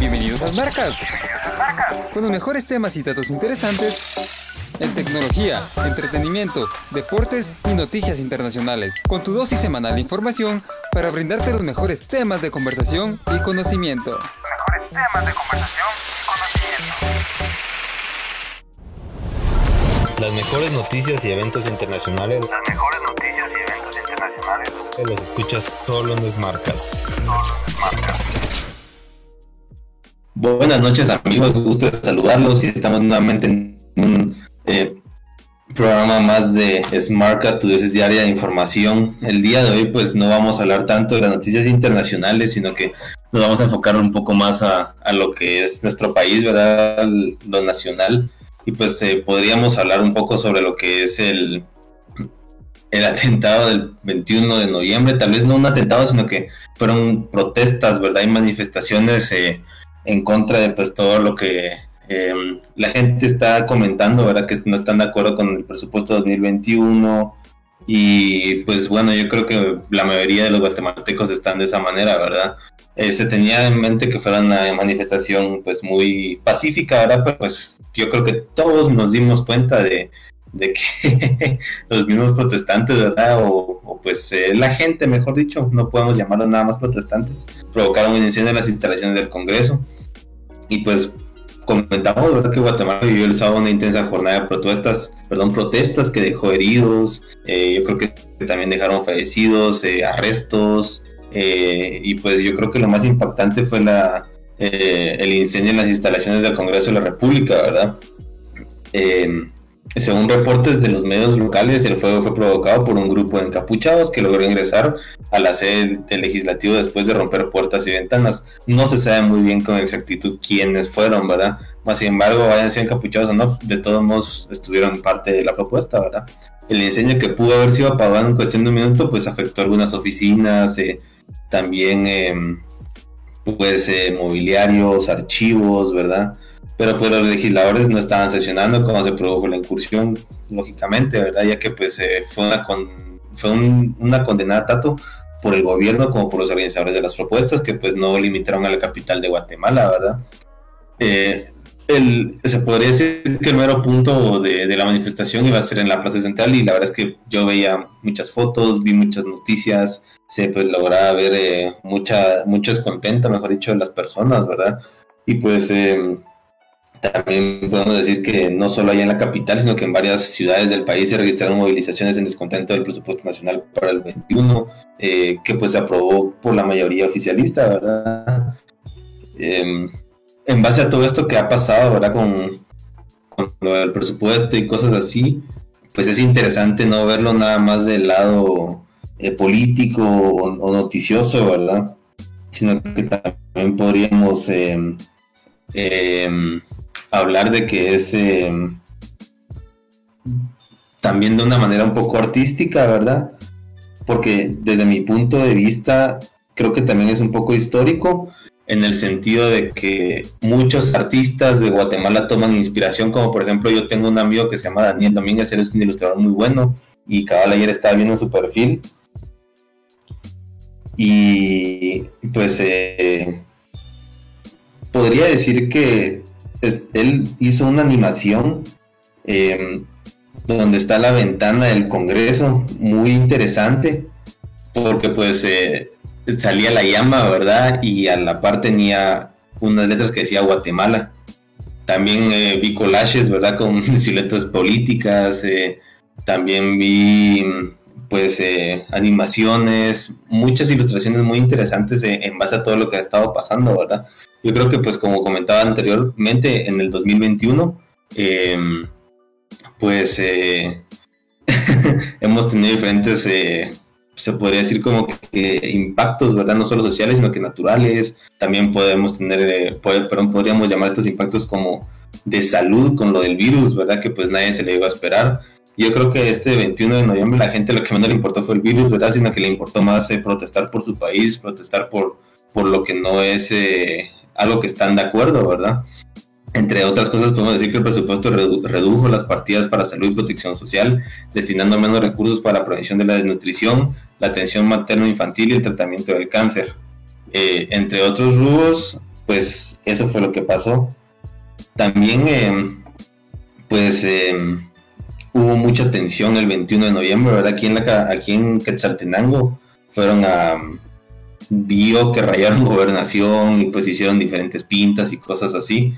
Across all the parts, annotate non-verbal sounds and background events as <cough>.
Bienvenidos a Marcas, con los mejores temas y datos interesantes en tecnología, entretenimiento, deportes y noticias internacionales, con tu dosis semanal de información para brindarte los mejores temas de conversación y conocimiento. Mejores temas de conversación y conocimiento. Las mejores noticias y eventos internacionales Las mejores noticias y eventos internacionales que los escuchas solo en Smartcast. solo en Smartcast. Buenas noches amigos, gusto saludarlos y estamos nuevamente en un eh, programa más de Smartcast, tu dosis diaria de información. El día de hoy pues no vamos a hablar tanto de las noticias internacionales, sino que nos vamos a enfocar un poco más a, lo que es nuestro país, ¿verdad? Lo nacional. Y pues eh, podríamos hablar un poco sobre lo que es el, el atentado del 21 de noviembre, tal vez no un atentado, sino que fueron protestas, ¿verdad? Y manifestaciones eh, en contra de pues todo lo que eh, la gente está comentando, ¿verdad? Que no están de acuerdo con el presupuesto 2021 y pues bueno, yo creo que la mayoría de los guatemaltecos están de esa manera, ¿verdad? Eh, se tenía en mente que fuera una manifestación pues muy pacífica, ¿verdad? Pero pues yo creo que todos nos dimos cuenta de, de que <laughs> los mismos protestantes, ¿verdad? O, o pues eh, la gente, mejor dicho, no podemos llamarlos nada más protestantes, provocaron un incendio en las instalaciones del Congreso. Y pues comentamos, ¿verdad? Que Guatemala vivió el sábado una intensa jornada de protestas, perdón, protestas que dejó heridos, eh, yo creo que también dejaron fallecidos, eh, arrestos, eh, y pues yo creo que lo más impactante fue la, eh, el incendio en las instalaciones del Congreso de la República, ¿verdad? Eh, según reportes de los medios locales, el fuego fue provocado por un grupo de encapuchados que logró ingresar a la sede del legislativo después de romper puertas y ventanas. No se sabe muy bien con exactitud quiénes fueron, ¿verdad? Más sin embargo, vayan sido encapuchados o no, de todos modos estuvieron parte de la propuesta, ¿verdad? El incendio que pudo haber sido apagado en cuestión de un minuto, pues afectó algunas oficinas, eh, también eh, pues eh, mobiliarios, archivos, ¿verdad? Pero pues los legisladores no estaban sesionando cuando se produjo la incursión, lógicamente, ¿verdad? Ya que pues eh, fue, una, con, fue un- una condenada tanto por el gobierno como por los organizadores de las propuestas que pues no limitaron a la capital de Guatemala, ¿verdad? Eh, el, se podría decir que el mero punto de, de la manifestación iba a ser en la Plaza Central y la verdad es que yo veía muchas fotos, vi muchas noticias, se pues, lograba ver eh, mucha, mucho descontento, mejor dicho, de las personas, ¿verdad? Y pues eh, también podemos decir que no solo allá en la capital, sino que en varias ciudades del país se registraron movilizaciones en descontento del presupuesto nacional para el 21, eh, que pues se aprobó por la mayoría oficialista, ¿verdad? Em, en base a todo esto que ha pasado, ¿verdad? Con, con lo del presupuesto y cosas así, pues es interesante no verlo nada más del lado eh, político o, noticioso, ¿verdad? Sino que también podríamos em, em, hablar de que es em, también de una manera un poco artística, ¿verdad? Porque desde mi punto de vista creo que también es un poco histórico en el sentido de que muchos artistas de Guatemala toman inspiración, como por ejemplo yo tengo un amigo que se llama Daniel Domínguez, él es un ilustrador muy bueno y cabal ayer estaba viendo su perfil y pues eh, podría decir que es- él hizo una animación eh, donde está la ventana del Congreso, muy interesante, porque pues eh, salía la llama, ¿verdad? Y a la par tenía unas letras que decía Guatemala. También eh, vi collages, ¿verdad? Con <laughs> siluetas políticas, eh, también vi pues eh, animaciones, muchas ilustraciones muy interesantes en base a todo lo que ha estado pasando, ¿verdad? Yo creo que pues como comentaba anteriormente, en el 2021, eh, pues eh, <laughs> hemos tenido diferentes, eh, se podría decir como que impactos, ¿verdad? No solo sociales, sino que naturales. También podemos tener, eh, puede- perdón, podríamos llamar estos impactos como de salud con lo del virus, ¿verdad? Que pues nadie se le iba a esperar. Yo creo que este 21 de noviembre la gente lo que menos le importó fue el virus, ¿verdad? Sino que le importó más eh, protestar por su país, protestar por, por lo que no es eh, algo que están de acuerdo, ¿verdad? Entre otras cosas, podemos decir que el presupuesto redu- redujo las partidas para salud y protección social, destinando menos recursos para la prevención de la desnutrición, la atención materno-infantil y el tratamiento del cáncer. Eh, entre otros rubros, pues eso fue lo que pasó. También, eh, pues eh, hubo mucha tensión el 21 de noviembre, ¿verdad? Aquí en, la, aquí en Quetzaltenango fueron a... Vio que rayaron <laughs> gobernación y pues hicieron diferentes pintas y cosas así.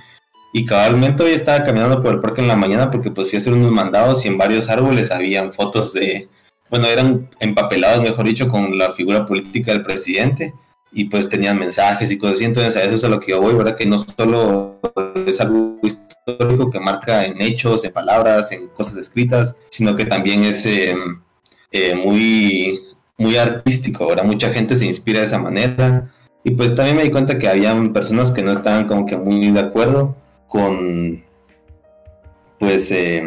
Y cabalmente hoy estaba caminando por el parque en la mañana porque pues fui a hacer unos mandados y en varios árboles habían fotos de, bueno, eran empapelados, mejor dicho, con la figura política del presidente y pues tenían mensajes y cosas así. Entonces a eso es a lo que yo voy, ¿verdad? Que no solo es algo histórico que marca en hechos, en palabras, en cosas escritas, sino que también es eh, eh, muy, muy artístico, ¿verdad? Mucha gente se inspira de esa manera. Y pues también me di cuenta que habían personas que no estaban como que muy de acuerdo con, pues, eh,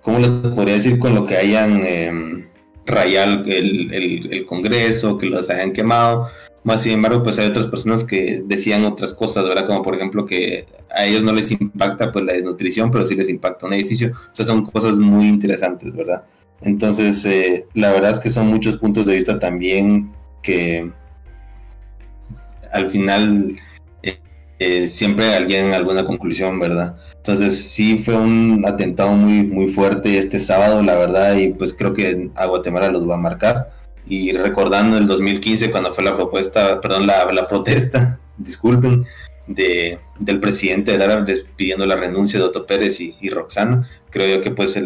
¿cómo les podría decir? Con lo que hayan eh, rayado el, Congreso, que los hayan quemado. Más sin embargo, pues hay otras personas que decían otras cosas, ¿verdad? Como por ejemplo que a ellos no les impacta pues la desnutrición, pero sí les impacta un edificio. O sea, son cosas muy interesantes, ¿verdad? Entonces, eh, la verdad es que son muchos puntos de vista también que al final eh, siempre alguien alguna conclusión, ¿verdad? Entonces sí fue un atentado muy, muy fuerte este sábado, la verdad, y pues creo que a Guatemala los va a marcar. Y recordando el 2015 cuando fue la propuesta, perdón, la, protesta, <laughs> disculpen, de, del presidente de Árabe pidiendo la renuncia de Otto Pérez y, Roxana, creo yo que pues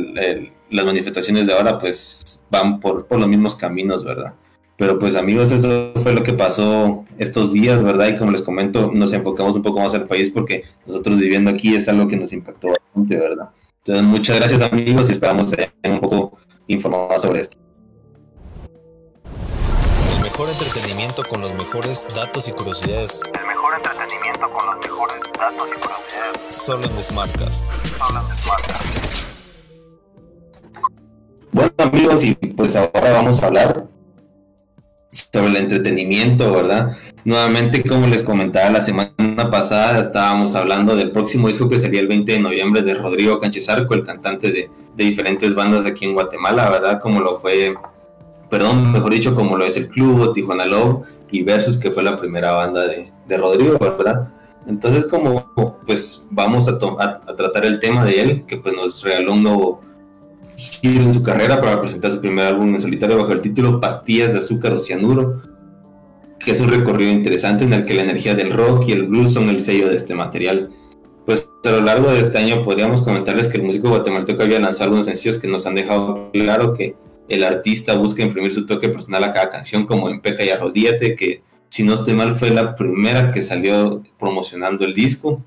las manifestaciones de ahora pues van por, por los mismos caminos, ¿verdad? Pero pues amigos, eso fue lo que pasó estos días, ¿verdad? Y como les comento, nos enfocamos un poco más al país porque nosotros viviendo aquí es algo que nos impactó bastante, ¿verdad? Entonces, muchas gracias amigos y esperamos que un poco informados sobre esto. El mejor entretenimiento con los mejores datos y curiosidades. El mejor entretenimiento con los mejores datos y curiosidades. Solo en Smartcast. Solo en Smartcast. Bueno amigos, y pues ahora vamos a hablar sobre el entretenimiento, ¿verdad? Nuevamente, como les comentaba la semana pasada, estábamos hablando del próximo disco que sería el 20 de noviembre de Rodrigo Canchezarco, el cantante de, diferentes bandas aquí en Guatemala, ¿verdad? Como lo fue, perdón, mejor dicho, como lo es el Club, Tijuana Love y Versus, que fue la primera banda de, de Rodrigo, ¿verdad? Entonces, como pues vamos a, a, tratar el tema de él, que pues nos regaló un nuevo giro en su carrera para presentar su primer álbum en solitario bajo el título Pastillas de azúcar o cianuro, que es un recorrido interesante en el que la energía del rock y el blues son el sello de este material. Pues a lo largo de este año podríamos comentarles que el músico guatemalteco había lanzado algunos sencillos que nos han dejado claro que el artista busca imprimir su toque personal a cada canción, como en Peca y Arrodíate, que si no estoy mal fue la primera que salió promocionando el disco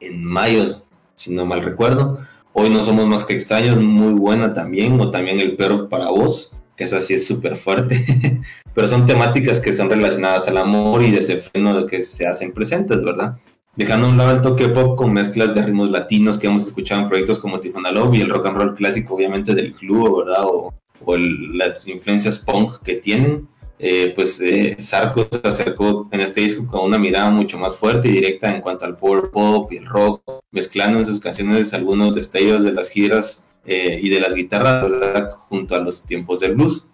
en mayo, si no mal recuerdo. Hoy no somos más que extraños, muy buena también, o también El perro para vos, que esa sí es súper fuerte, <laughs> pero son temáticas que son relacionadas al amor y de ese freno de que se hacen presentes, ¿verdad? Dejando a un lado el toque pop con mezclas de ritmos latinos que hemos escuchado en proyectos como Tijuana Love y el rock and roll clásico, obviamente, del club, ¿verdad? O, o las influencias punk que tienen eh, pues eh, Sarko se acercó en este disco con una mirada mucho más fuerte y directa en cuanto al power pop y el rock, mezclando en sus canciones algunos destellos de las giras eh, y de las guitarras, ¿verdad? Junto a los tiempos del blues.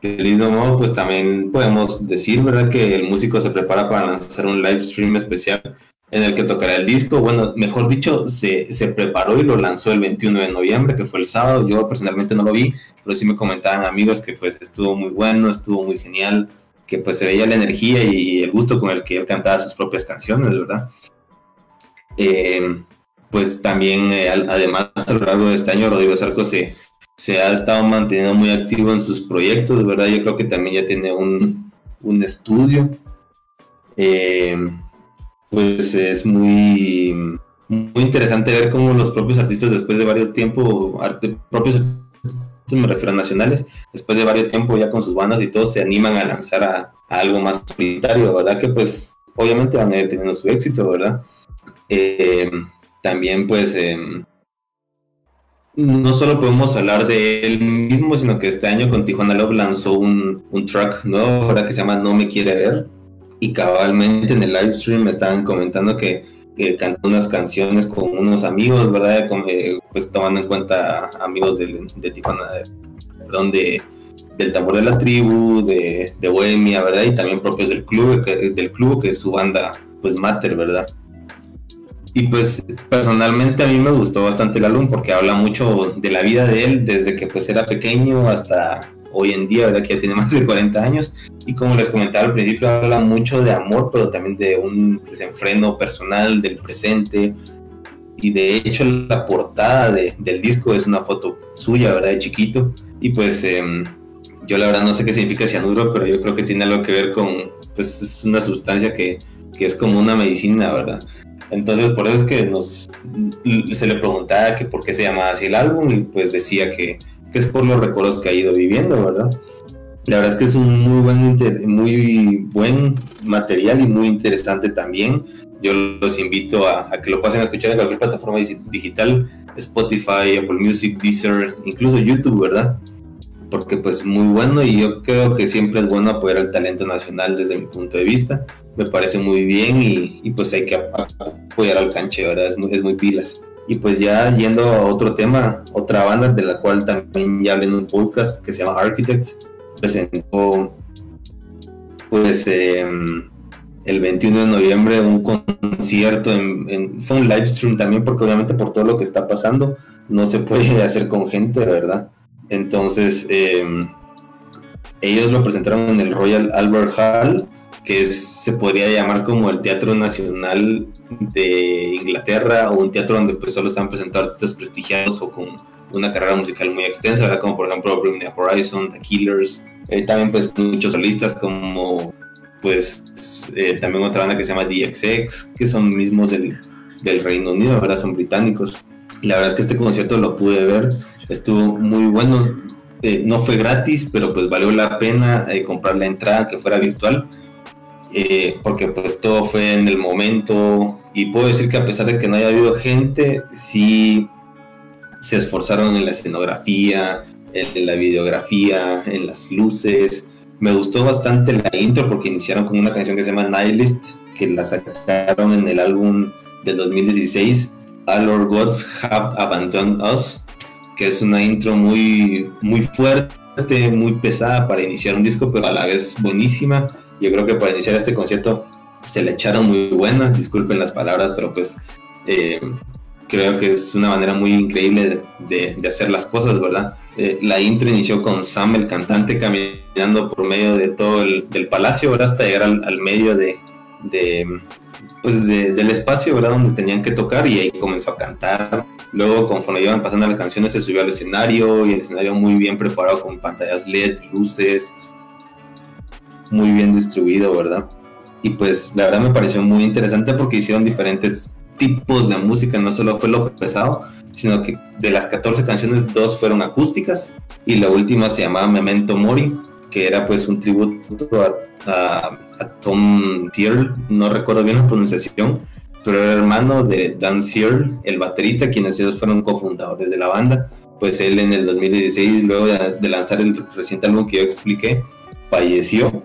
Del mismo modo, pues también podemos decir, ¿verdad? Que el músico se prepara para lanzar un live stream especial en el que tocará el disco. Bueno, mejor dicho, se, se, preparó y lo lanzó el 21 de noviembre, que fue el sábado. Yo personalmente no lo vi, pero sí me comentaban amigos que pues estuvo muy bueno, estuvo muy genial, que pues se veía la energía y el gusto con el que él cantaba sus propias canciones, ¿verdad? Eh, pues también, eh, además, a lo largo de este año, Rodrigo Sarco se, se ha estado manteniendo muy activo en sus proyectos, ¿verdad? Yo creo que también ya tiene un, un estudio. Eh, pues es muy, muy interesante ver cómo los propios artistas después de varios tiempos, arte, propios artistas me refiero a nacionales, después de varios tiempo ya con sus bandas y todos se animan a lanzar a, algo más solitario, ¿verdad? Que pues obviamente van a ir teniendo su éxito, ¿verdad? Eh, también pues eh, no solo podemos hablar de él mismo, sino que este año con Tijuana Love lanzó un, un track nuevo, ¿verdad? Que se llama No Me Quiere Ver y cabalmente en el live stream me estaban comentando que, que cantó unas canciones con unos amigos, ¿verdad? Eh, pues tomando en cuenta amigos de, de perdón, de, del Tambor de la Tribu, de, de Bohemia, ¿verdad? Y también propios del club, que, del club, que es su banda, pues Mater, ¿verdad? Y pues personalmente a mí me gustó bastante el álbum porque habla mucho de la vida de él desde que pues era pequeño hasta hoy en día, ¿verdad? Que ya tiene <laughs> más de 40 años. Y como les comentaba al principio, habla mucho de amor, pero también de un desenfreno personal, del presente. Y de hecho la portada de, del disco es una foto suya, ¿verdad? De chiquito. Y pues em, yo la verdad no sé qué significa cianuro, pero yo creo que tiene algo que ver con, pues es una sustancia que, que es como una medicina, ¿verdad? Entonces por eso es que nos, se le preguntaba que por qué se llamaba así el álbum y pues decía que, que es por los recuerdos que ha ido viviendo, ¿verdad? La verdad es que es un muy buen, muy buen material y muy interesante también. Yo los invito a, a, que lo pasen a escuchar en cualquier plataforma digital, Spotify, Apple Music, Deezer, incluso YouTube, ¿verdad? Porque pues muy bueno y yo creo que siempre es bueno apoyar al talento nacional desde mi punto de vista me parece muy bien y, y pues hay que apoyar al canche, ¿verdad? Es muy, es muy pilas. Y pues ya yendo a otro tema, otra banda de la cual también ya hablé en un podcast que se llama Architects, presentó pues eh, el 21 de noviembre un concierto, en, en, fue un live stream también porque obviamente por todo lo que está pasando no se puede <laughs> hacer con gente, ¿verdad? Entonces eh, ellos lo presentaron en el Royal Albert Hall que es, se podría llamar como el Teatro Nacional de Inglaterra o un teatro donde pues solo están presentando artistas prestigiados o con una carrera musical muy extensa, ¿verdad? como por ejemplo Bring the Horizon, The Killers, eh, también pues muchos solistas como pues eh, también otra banda que se llama DXX, que son mismos del, del Reino Unido, ¿verdad? Son británicos. Y la verdad es que este concierto lo pude ver, estuvo muy bueno, eh, no fue gratis, pero pues valió la pena eh, comprar la entrada que fuera virtual eh, porque pues todo fue en el momento y puedo decir que a pesar de que no haya habido gente, sí se esforzaron en la escenografía, en la videografía, en las luces. Me gustó bastante la intro porque iniciaron con una canción que se llama Nihilist, que la sacaron en el álbum del 2016, All Our Gods Have Abandoned Us, que es una intro muy, muy fuerte, muy pesada para iniciar un disco, pero a la vez buenísima yo creo que para iniciar este concierto se le echaron muy buenas, disculpen las palabras, pero pues eh, creo que es una manera muy increíble de, de, hacer las cosas, ¿verdad? Eh, la intro inició con Sam, el cantante, caminando por medio de todo el palacio, ¿verdad? Hasta llegar al, medio de, de pues del espacio, ¿verdad? Donde tenían que tocar y ahí comenzó a cantar. Luego, conforme iban pasando las canciones, se subió al escenario y el escenario muy bien preparado con pantallas LED, luces, muy bien distribuido, ¿verdad? Y pues la verdad me pareció muy interesante porque hicieron diferentes tipos de música, no solo fue lo pesado, sino que de las 14 canciones, dos fueron acústicas y la última se llamaba Memento Mori, que era pues un tributo a, a, a Tom Searle, no recuerdo bien la pronunciación, pero era hermano de Dan Searle, el baterista, quienes ellos fueron cofundadores de la banda. Pues él en el 2016, luego de, de lanzar el reciente álbum que yo expliqué, falleció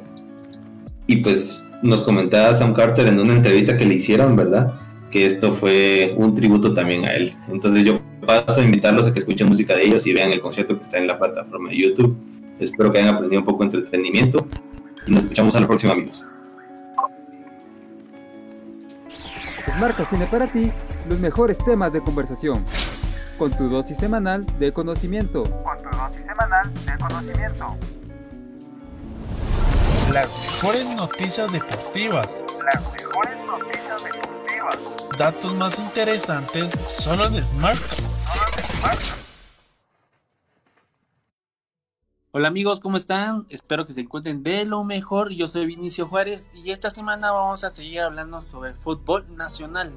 y pues nos comentaba Sam Carter en una entrevista que le hicieron, ¿verdad? Que esto fue un tributo también a él. Entonces yo paso a invitarlos a que escuchen música de ellos y vean el concierto que está en la plataforma de YouTube. Espero que hayan aprendido un poco de entretenimiento y nos escuchamos a la próxima amigos. Marcas tiene para ti los mejores temas de conversación con tu dosis semanal de conocimiento. Con tu dosis semanal de conocimiento. Las mejores noticias deportivas. Las mejores noticias deportivas. Datos más interesantes solo en Smartcast. Hola amigos, ¿cómo están? Espero que se encuentren de lo mejor. Yo soy Vinicio Juárez y esta semana vamos a seguir hablando sobre el fútbol nacional.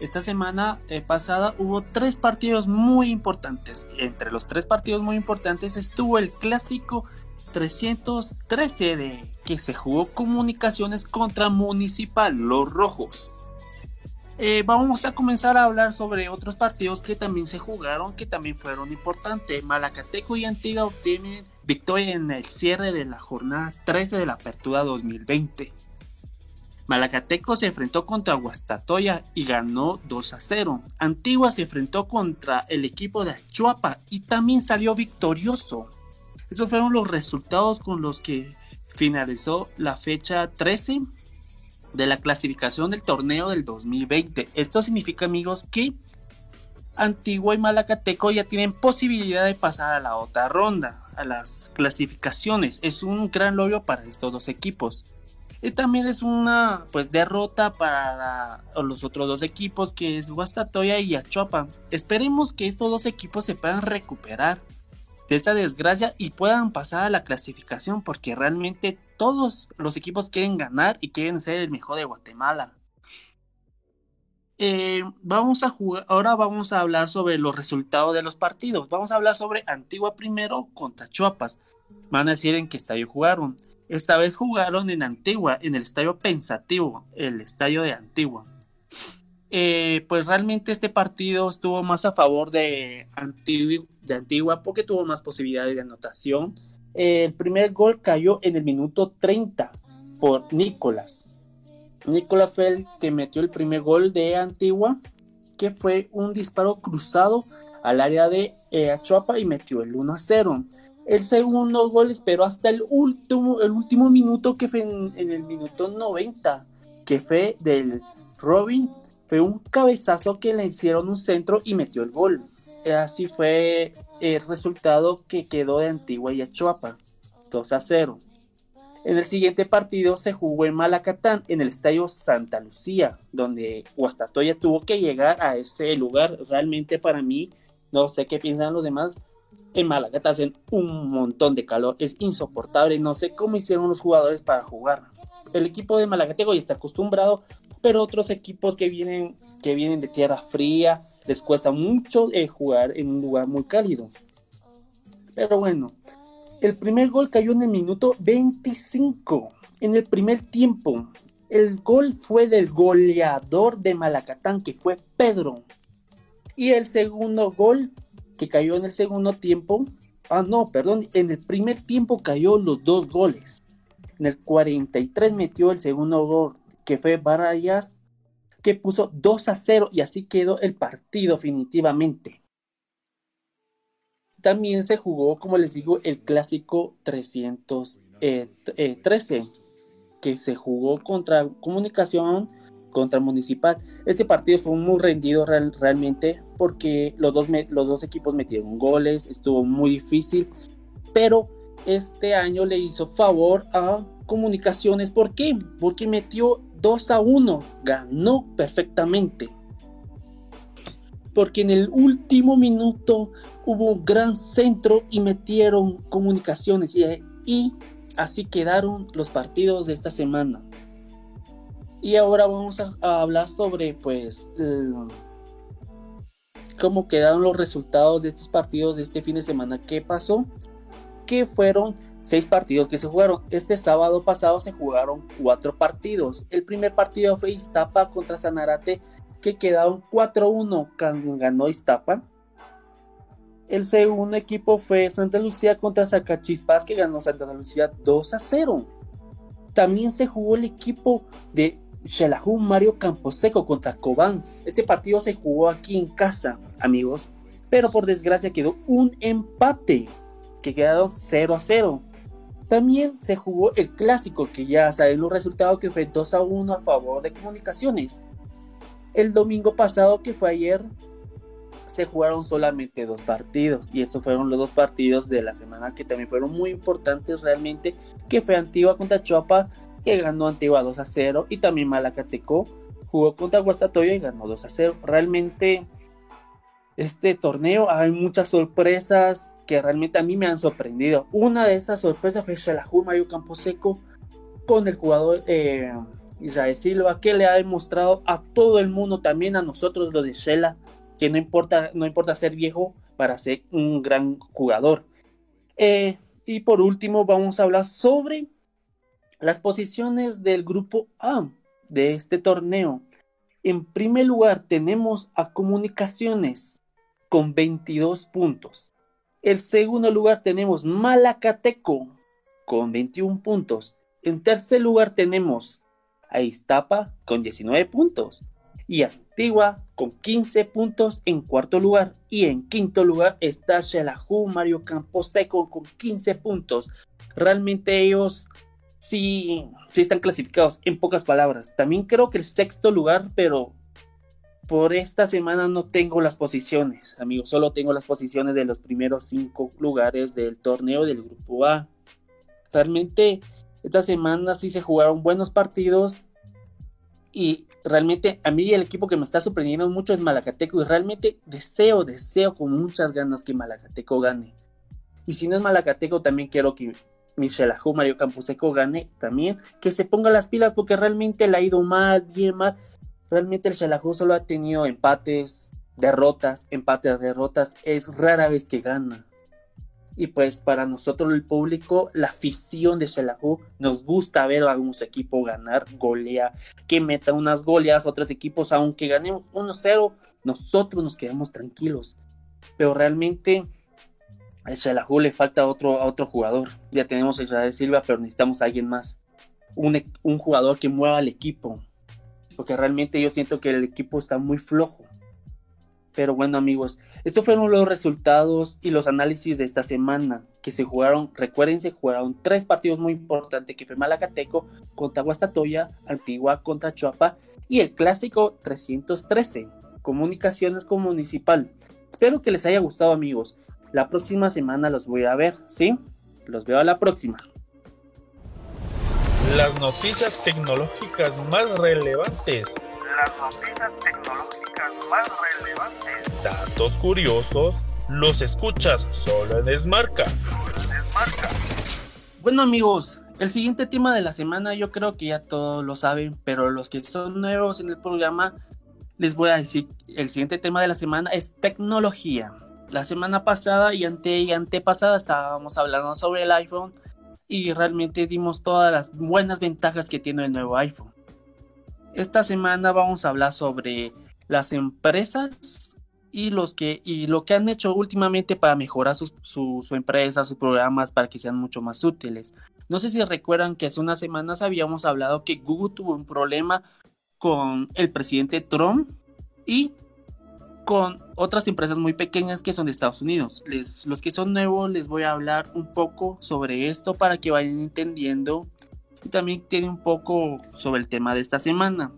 Esta semana eh, pasada hubo tres partidos muy importantes. Entre los tres partidos muy importantes estuvo el clásico 313 de que se jugó comunicaciones contra Municipal, los Rojos. Eh, vamos a comenzar a hablar sobre otros partidos que también se jugaron, que también fueron importantes. Malacateco y Antigua obtienen victoria en el cierre de la jornada 13 de la Apertura 2020. Malacateco se enfrentó contra Guastatoya y ganó 2 a 0. Antigua se enfrentó contra el equipo de Achuapa y también salió victorioso. Esos fueron los resultados con los que finalizó la fecha 13 de la clasificación del torneo del 2020. Esto significa, amigos, que Antigua y Malacateco ya tienen posibilidad de pasar a la otra ronda, a las clasificaciones. Es un gran logro para estos dos equipos. Y también es una pues derrota para los otros dos equipos que es Guastatoya y Achuapa. Esperemos que estos dos equipos se puedan recuperar de esta desgracia y puedan pasar a la clasificación porque realmente todos los equipos quieren ganar y quieren ser el mejor de Guatemala. Eh, vamos a jugar, ahora vamos a hablar sobre los resultados de los partidos. Vamos a hablar sobre Antigua primero contra Chuapas. Van a decir en qué estadio jugaron. Esta vez jugaron en Antigua, en el estadio Pensativo, el estadio de Antigua. Eh, pues realmente este partido estuvo más a favor de Antigua, porque tuvo más posibilidades de anotación. el primer gol cayó en el minuto 30 por Nicolás. Nicolás fue el que metió el primer gol de Antigua, que fue un disparo cruzado al área de eh, Achuapa y metió el 1 a 0. El segundo gol esperó hasta el último, el último minuto que fue en el minuto 90, que fue del Robin fue un cabezazo que le hicieron un centro y metió el gol. Así fue el resultado que quedó de Antigua y Achuapa, 2 a 0. En el siguiente partido se jugó en Malacatán, en el estadio Santa Lucía, donde Huastatoya tuvo que llegar a ese lugar. Realmente para mí, no sé qué piensan los demás, en Malacatán hacen un montón de calor, es insoportable, no sé cómo hicieron los jugadores para jugar. El equipo de Malacateco ya está acostumbrado pero otros equipos que vienen, que vienen de tierra fría les cuesta mucho eh, jugar en un lugar muy cálido. Pero bueno, el primer gol cayó en el minuto 25, en el primer tiempo. El gol fue del goleador de Malacatán, que fue Pedro. Y el segundo gol, que cayó en el segundo tiempo, ah no, perdón, en el primer tiempo cayó los dos goles. En el 43 metió el segundo gol que fue Barayas, que puso 2 a 0 y así quedó el partido definitivamente. También se jugó, como les digo, el clásico 313, eh, eh, que se jugó contra Comunicación, contra Municipal. Este partido fue muy rendido realmente porque los dos, los dos equipos metieron goles, estuvo muy difícil, pero este año le hizo favor a Comunicaciones. ¿Por qué? Porque metió 2 a 1, ganó perfectamente. Porque en el último minuto hubo un gran centro y metieron comunicaciones y, así quedaron los partidos de esta semana. Y ahora vamos a, hablar sobre pues cómo quedaron los resultados de estos partidos de este fin de semana. ¿Qué pasó? Que fueron seis partidos que se jugaron. Este sábado pasado se jugaron cuatro partidos. El primer partido fue Iztapa contra Sanarate, que quedaron 4-1, ganó Iztapa. El segundo equipo fue Santa Lucía contra Zacachispas, que ganó Santa Lucía 2 0. También se jugó el equipo de Xelajú Mario Camposeco contra Cobán. Este partido se jugó aquí en casa, amigos, pero por desgracia quedó un empate, que quedaron 0 a 0. También se jugó el clásico, que ya saben los resultados, que fue 2 a 1 a favor de comunicaciones. El domingo pasado, que fue ayer, se jugaron solamente dos partidos. Y esos fueron los dos partidos de la semana que también fueron muy importantes realmente, que fue Antigua contra Chuapa, que ganó Antigua 2 a 0. Y también Malacateco jugó contra Guastatoyo y ganó 2 a 0. Realmente este torneo hay muchas sorpresas que realmente a mí me han sorprendido. Una de esas sorpresas fue Shalahu Mario Camposeco con el jugador eh, Israel Silva que le ha demostrado a todo el mundo, también a nosotros lo de Shela, que no importa, no importa ser viejo para ser un gran jugador. Eh, y por último vamos a hablar sobre las posiciones del grupo A de este torneo. En primer lugar tenemos a Comunicaciones con 22 puntos. El segundo lugar tenemos Malacateco con 21 puntos. En tercer lugar tenemos a Iztapa con 19 puntos y Antigua con 15 puntos en cuarto lugar. Y en quinto lugar está Shelahu Mario Camposeco con 15 puntos. Realmente ellos sí, sí están clasificados, en pocas palabras. También creo que el sexto lugar, pero por esta semana no tengo las posiciones, amigos. Solo tengo las posiciones de los primeros cinco lugares del torneo del grupo A. Realmente esta semana sí se jugaron buenos partidos y realmente a mí el equipo que me está sorprendiendo mucho es Malacateco y realmente deseo, deseo con muchas ganas que Malacateco gane. Y si no es Malacateco también quiero que Michelle Ajú, Mario Camposeco gane también, que se ponga las pilas porque realmente le ha ido mal, bien mal. Realmente el Xelajú solo ha tenido empates, derrotas, empates, derrotas. Es rara vez que gana. Y pues para nosotros el público, la afición de Xelajú, nos gusta ver a algún equipo ganar, golea, que meta unas goleas otros equipos, aunque ganemos 1-0, nosotros nos quedamos tranquilos. Pero realmente a Xelajú le falta otro, a otro jugador. Ya tenemos a Israel Silva, pero necesitamos a alguien más. Un, e, un jugador que mueva al equipo. Porque realmente yo siento que el equipo está muy flojo. Pero bueno amigos, estos fueron los resultados y los análisis de esta semana que se jugaron, recuerden, se jugaron tres partidos muy importantes que fue Malacateco contra Guastatoya, Antigua contra Chuapa y el clásico 313, Comunicaciones con Municipal. Espero que les haya gustado amigos. La próxima semana los voy a ver, ¿sí? Los veo a la próxima. Las noticias tecnológicas más relevantes. Las noticias tecnológicas más relevantes. Datos curiosos. Los escuchas solo en Smarca. Desmarca. Bueno amigos, el siguiente tema de la semana yo creo que ya todos lo saben, pero los que son nuevos en el programa les voy a decir, el siguiente tema de la semana es tecnología. La semana pasada y ante y antepasada estábamos hablando sobre el iPhone y realmente dimos todas las buenas ventajas que tiene el nuevo iPhone. Esta semana vamos a hablar sobre las empresas y, los que, y lo que han hecho últimamente para mejorar sus- su, su empresa, sus programas, para que sean mucho más útiles. No sé si recuerdan que hace unas semanas habíamos hablado que Google tuvo un problema con el presidente Trump y con otras empresas muy pequeñas que son de Estados Unidos. Les, los que son nuevos les voy a hablar un poco sobre esto para que vayan entendiendo y también tiene un poco sobre el tema de esta semana.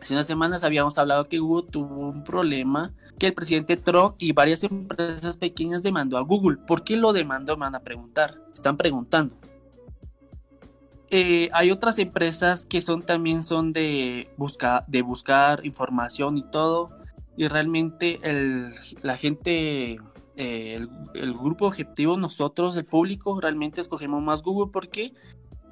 Hace unas semanas habíamos hablado que Google tuvo un problema que el presidente Trump y varias empresas pequeñas demandó a Google. ¿Por qué lo demandó? Van a preguntar. Están preguntando. Eh, hay otras empresas que son también son de, busca, de buscar información y todo. Y realmente el, la gente, eh, el, el grupo objetivo, nosotros, el público, realmente escogemos más Google porque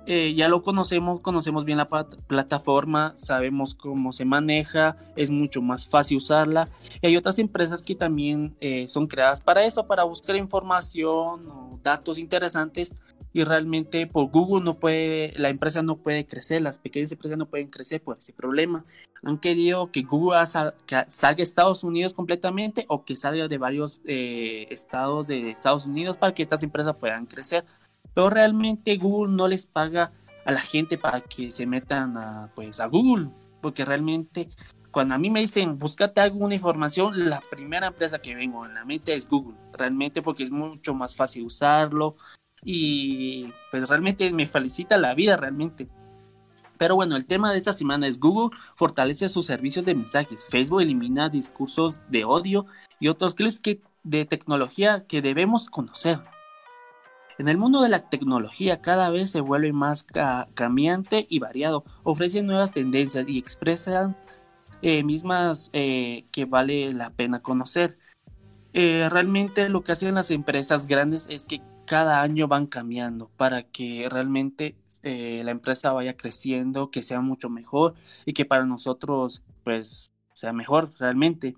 eh, ya lo conocemos, conocemos bien la plataforma, sabemos cómo se maneja, es mucho más fácil usarla. Y hay otras empresas que también eh, son creadas para eso, para buscar información o datos interesantes. Y realmente por Google no puede, la empresa no puede crecer, las pequeñas empresas no pueden crecer por ese problema. Han querido que Google salga de Estados Unidos completamente o que salga de varios eh, estados de Estados Unidos para que estas empresas puedan crecer pero realmente Google no les paga a la gente para que se metan a, pues, a Google, porque realmente cuando a mí me dicen búscate alguna información, la primera empresa que vengo en la mente es Google, realmente porque es mucho más fácil usarlo y pues realmente me felicita la vida realmente. Pero bueno, el tema de esta semana es Google fortalece sus servicios de mensajes, Facebook elimina discursos de odio y otros clips que, de tecnología que debemos conocer. En el mundo de la tecnología cada vez se vuelve más ca- cambiante y variado, ofrecen nuevas tendencias y expresan eh, mismas eh, que vale la pena conocer. Eh, realmente lo que hacen las empresas grandes es que cada año van cambiando para que realmente eh, la empresa vaya creciendo, que sea mucho mejor y que para nosotros pues sea mejor realmente.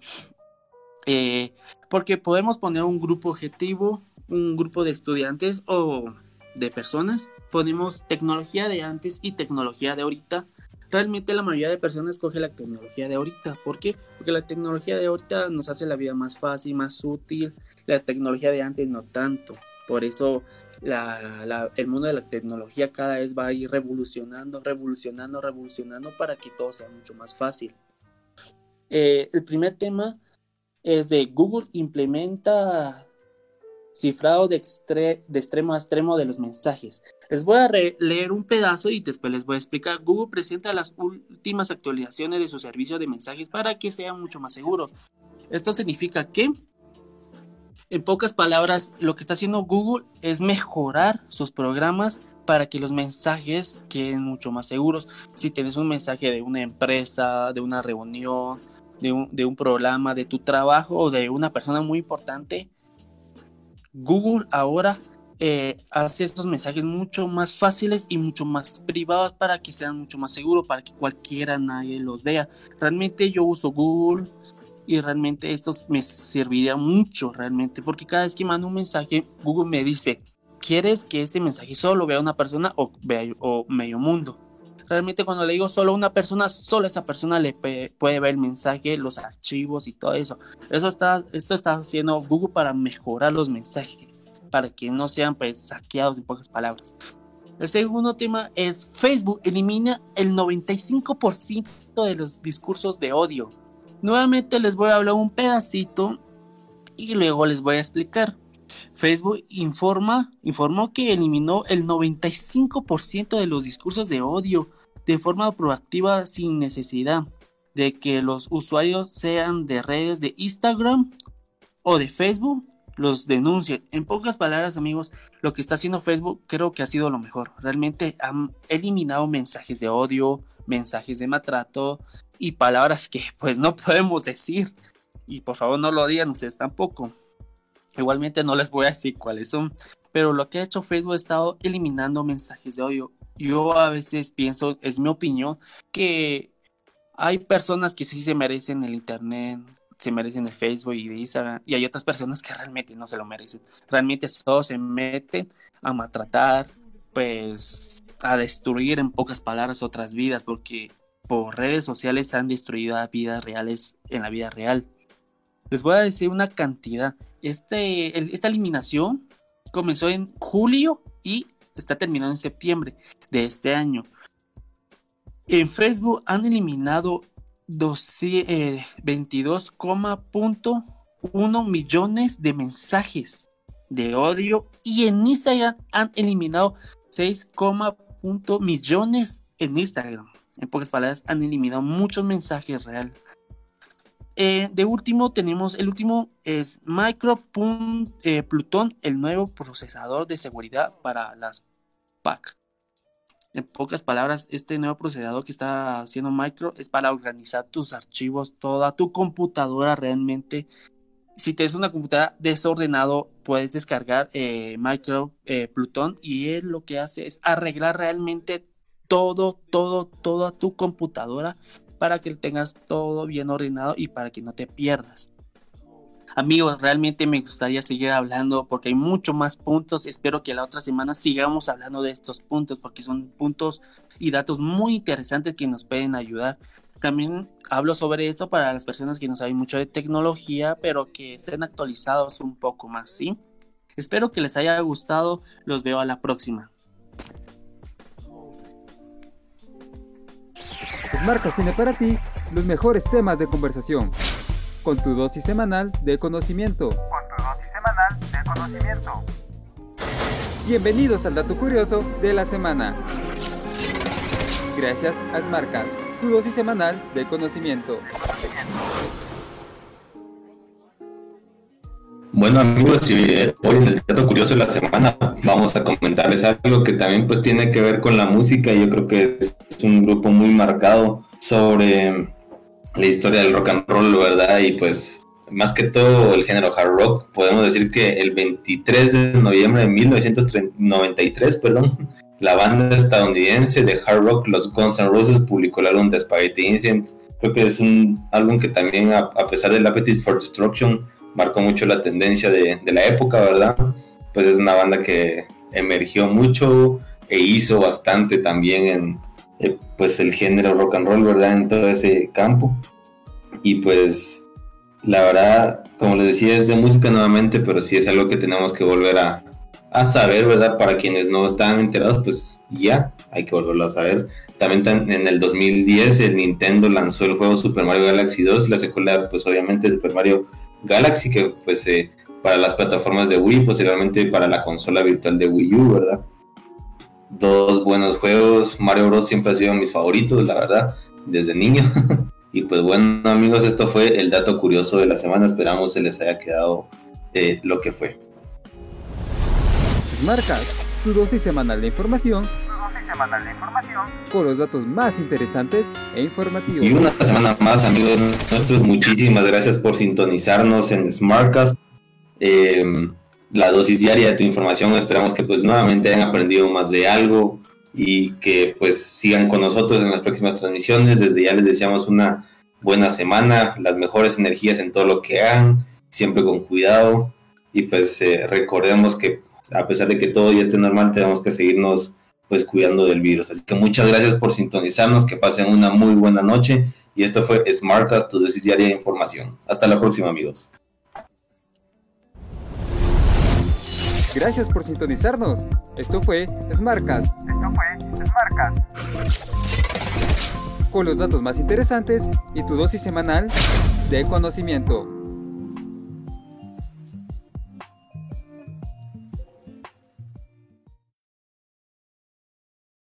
Eh, porque podemos poner un grupo objetivo un grupo de estudiantes o de personas, ponemos tecnología de antes y tecnología de ahorita. Realmente la mayoría de personas escoge la tecnología de ahorita. ¿Por qué? Porque la tecnología de ahorita nos hace la vida más fácil, más útil. La tecnología de antes no tanto. Por eso el mundo de la tecnología cada vez va a ir revolucionando, revolucionando, revolucionando para que todo sea mucho más fácil. Eh, el primer tema es de Google implementa cifrado de, de, extremo a extremo de los mensajes. Les voy a leer un pedazo y después les voy a explicar. Google presenta las últimas actualizaciones de su servicio de mensajes para que sea mucho más seguro. Esto significa que, en pocas palabras, lo que está haciendo Google es mejorar sus programas para que los mensajes queden mucho más seguros. Si tienes un mensaje de una empresa, de una reunión, de un, de un programa, de tu trabajo o de una persona muy importante, Google ahora eh, hace estos mensajes mucho más fáciles y mucho más privados para que sean mucho más seguros, para que cualquiera nadie los vea. Realmente yo uso Google y realmente esto me serviría mucho realmente porque cada vez que mando un mensaje Google me dice ¿quieres que este mensaje solo vea una persona o, vea, o medio mundo? Realmente cuando le digo solo una persona, solo esa persona le puede ver el mensaje, los archivos y todo eso. Eso está, esto está haciendo Google para mejorar los mensajes, para que no sean pues, saqueados en pocas palabras. El segundo tema es Facebook elimina el 95% de los discursos de odio. Nuevamente les voy a hablar un pedacito y luego les voy a explicar. Facebook informa, informó que eliminó el 95% de los discursos de odio de forma proactiva sin necesidad de que los usuarios sean de redes de Instagram o de Facebook los denuncien. En pocas palabras, amigos, lo que está haciendo Facebook creo que ha sido lo mejor. Realmente han eliminado mensajes de odio, mensajes de maltrato y palabras que pues no podemos decir. Y por favor no lo digan ustedes tampoco. Igualmente no les voy a decir cuáles son, pero lo que ha hecho Facebook ha estado eliminando mensajes de odio. Yo a veces pienso, es mi opinión, que hay personas que sí se merecen el Internet, se merecen el Facebook y de Instagram, y hay otras personas que realmente no se lo merecen. Realmente todos se meten a maltratar, pues a destruir en pocas palabras otras vidas, porque por redes sociales han destruido vidas reales en la vida real. Les voy a decir una cantidad. Este, esta eliminación comenzó en julio y está terminando en septiembre de este año. En Facebook han eliminado 22,1 eh, millones de mensajes de odio y en Instagram han eliminado 6, millones en Instagram. En pocas palabras, han eliminado muchos mensajes reales eh, de último tenemos, el último es Micro eh, Pluton, el nuevo procesador de seguridad para las PAC. En pocas palabras, este nuevo procesador que está haciendo Micro es para organizar tus archivos, toda tu computadora realmente. Si tienes una computadora desordenado, puedes descargar eh, Micro Pluton y él lo que hace es arreglar realmente todo, todo, toda tu computadora para que tengas todo bien ordenado y para que no te pierdas. Amigos, realmente me gustaría seguir hablando porque hay mucho más puntos. Espero que la otra semana sigamos hablando de estos puntos porque son puntos y datos muy interesantes que nos pueden ayudar. También hablo sobre esto para las personas que no saben mucho de tecnología, pero que estén actualizados un poco más, ¿sí? Espero que les haya gustado. Los veo a la próxima. Marcas tiene para ti los mejores temas de conversación, con tu dosis semanal de conocimiento. Con tu dosis semanal de conocimiento. Bienvenidos al dato curioso de la semana. Gracias a Smartcast, tu dosis semanal de conocimiento. Bueno amigos, hoy en el dato curioso de la semana vamos a comentarles algo que también pues tiene que ver con la música. Yo creo que es un grupo muy marcado sobre la historia del rock and roll, ¿verdad? Y pues más que todo el género hard rock, podemos decir que el 23 de noviembre de 1993, perdón, <laughs> la banda estadounidense de hard rock, los Guns N' Roses, publicó el álbum The Spaghetti Incident. Creo que es un álbum que también, a, pesar del Appetite for Destruction, marcó mucho la tendencia de, de la época, ¿verdad? Pues es una banda que emergió mucho e hizo bastante también en, eh, pues el género rock and roll, ¿verdad? En todo ese campo. Y pues la verdad, como les decía, es de música nuevamente, pero sí es algo que tenemos que volver a, a saber, ¿verdad? Para quienes no están enterados, pues ya hay que volverlo a saber. También en el 2010 el Nintendo lanzó el juego Super Mario Galaxy 2, la secuela pues obviamente Super Mario Galaxy que pues eh, para las plataformas de Wii, posteriormente para la consola virtual de Wii U, ¿verdad? Dos buenos juegos, Mario Bros siempre ha sido mis favoritos, la verdad, desde niño. <laughs> y pues bueno amigos, esto fue el dato curioso de la semana, esperamos se les haya quedado eh, lo que fue. Marcas, tu dosis semanal de información semanal de información con los datos más interesantes e informativos. Y una semana más, amigos nuestros, muchísimas gracias por sintonizarnos en Smartcast. Em, la dosis diaria de tu información, esperamos que pues nuevamente hayan aprendido más de algo y que pues sigan con nosotros en las próximas transmisiones. Desde ya les deseamos una buena semana, las mejores energías en todo lo que hagan, siempre con cuidado y pues eh, recordemos que a pesar de que todo ya esté normal, tenemos que seguirnos pues cuidando del virus. Así que muchas gracias por sintonizarnos, que pasen una muy buena noche y esto fue Smartcast, tu dosis diaria de información. Hasta la próxima amigos. Gracias por sintonizarnos. Esto fue Smartcast. Esto fue Smartcast. Con los datos más interesantes y tu dosis semanal de conocimiento.